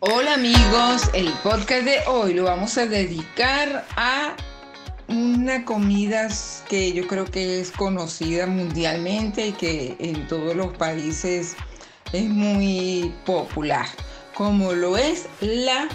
Hola amigos, el podcast de hoy lo vamos a dedicar a una comida que yo creo que es conocida mundialmente y que en todos los países es muy popular, como lo es la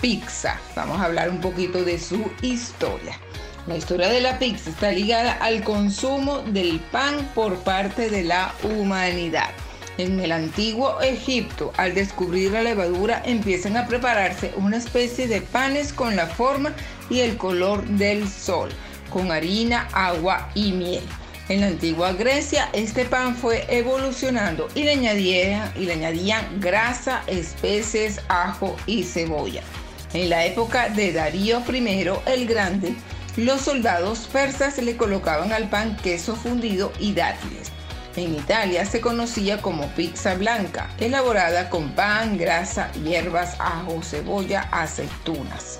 pizza. Vamos a hablar un poquito de su historia. La historia de la pizza está ligada al consumo del pan por parte de la humanidad. En el antiguo Egipto, al descubrir la levadura, empiezan a prepararse una especie de panes con la forma y el color del sol, con harina, agua y miel. En la antigua Grecia, este pan fue evolucionando y le añadían, y grasa, especies, ajo y cebolla. En la época de Darío I el Grande, los soldados persas le colocaban al pan queso fundido y dátiles. En Italia se conocía como pizza blanca, elaborada con pan, grasa, hierbas, ajo, cebolla, aceitunas.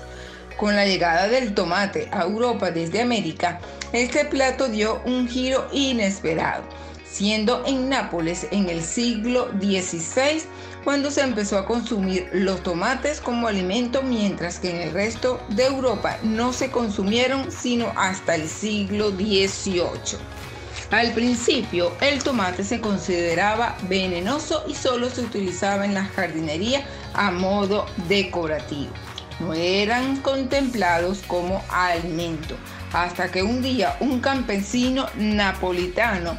Con la llegada del tomate a Europa desde América, este plato dio un giro inesperado, siendo en Nápoles en el siglo XVI cuando se empezó a consumir los tomates como alimento, mientras que en el resto de Europa no se consumieron sino hasta el siglo XVIII. Al principio, el tomate se consideraba venenoso y solo se utilizaba en la jardinería a modo decorativo. No eran contemplados como alimento, hasta que un día un campesino napolitano,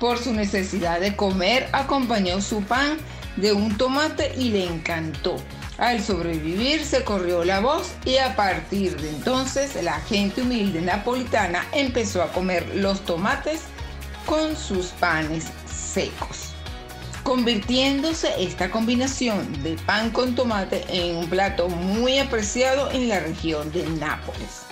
por su necesidad de comer, acompañó su pan de un tomate y le encantó. Al sobrevivir se corrió la voz y a partir de entonces la gente humilde napolitana empezó a comer los tomates con sus panes secos, convirtiéndose esta combinación de pan con tomate en un plato muy apreciado en la región de Nápoles.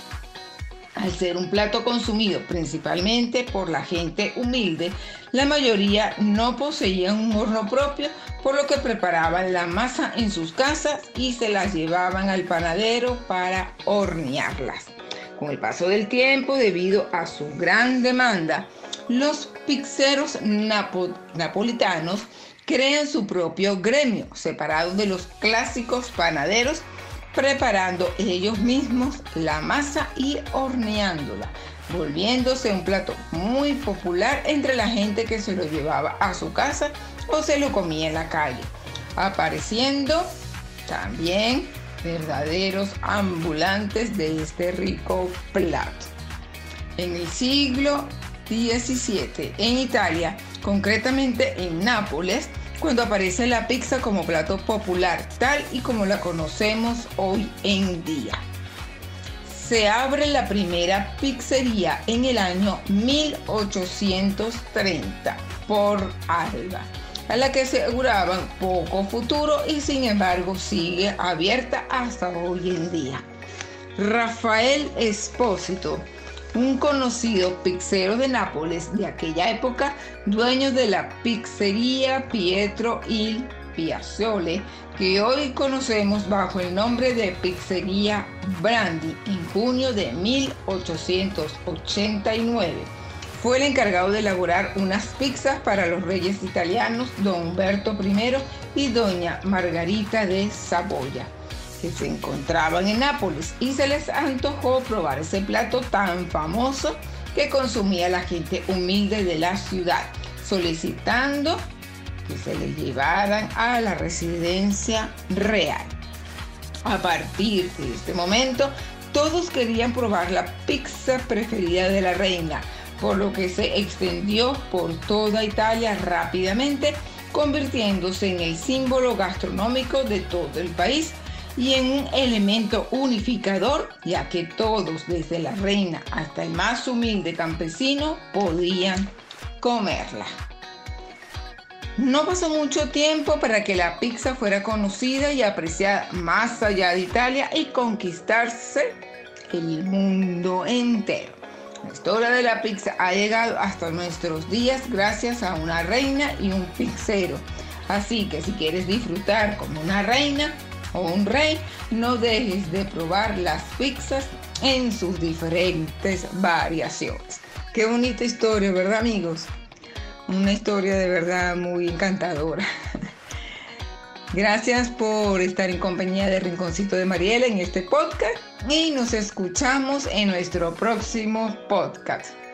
Al ser un plato consumido principalmente por la gente humilde, la mayoría no poseían un horno propio, por lo que preparaban la masa en sus casas y se las llevaban al panadero para hornearlas. Con el paso del tiempo, debido a su gran demanda, los pizzeros napolitanos crean su propio gremio, separado de los clásicos panaderos, preparando ellos mismos la masa y horneándola, volviéndose un plato muy popular entre la gente que se lo llevaba a su casa o se lo comía en la calle, apareciendo también verdaderos ambulantes de este rico plato. En el siglo 17 en Italia, concretamente en Nápoles, cuando aparece la pizza como plato popular, tal y como la conocemos hoy en día. Se abre la primera pizzería en el año 1830 por Alba, a la que aseguraban poco futuro y sin embargo sigue abierta hasta hoy en día. Rafael Espósito un conocido pizzero de Nápoles de aquella época, dueño de la pizzería Pietro il Piazzole, que hoy conocemos bajo el nombre de Pizzería Brandi, en junio de 1889. Fue el encargado de elaborar unas pizzas para los reyes italianos don Humberto I y doña Margarita de Saboya que se encontraban en Nápoles y se les antojó probar ese plato tan famoso que consumía la gente humilde de la ciudad, solicitando que se les llevaran a la residencia real. A partir de este momento, todos querían probar la pizza preferida de la reina, por lo que se extendió por toda Italia rápidamente, convirtiéndose en el símbolo gastronómico de todo el país y en un elemento unificador, ya que todos, desde la reina hasta el más humilde campesino, podían comerla. No pasó mucho tiempo para que la pizza fuera conocida y apreciada más allá de Italia y conquistarse el mundo entero. La historia de la pizza ha llegado hasta nuestros días gracias a una reina y un pizzero. Así que si quieres disfrutar como una reina, o un rey, no dejes de probar las pizzas en sus diferentes variaciones. Qué bonita historia, ¿verdad amigos? Una historia de verdad muy encantadora. Gracias por estar en compañía de Rinconcito de Mariela en este podcast y nos escuchamos en nuestro próximo podcast.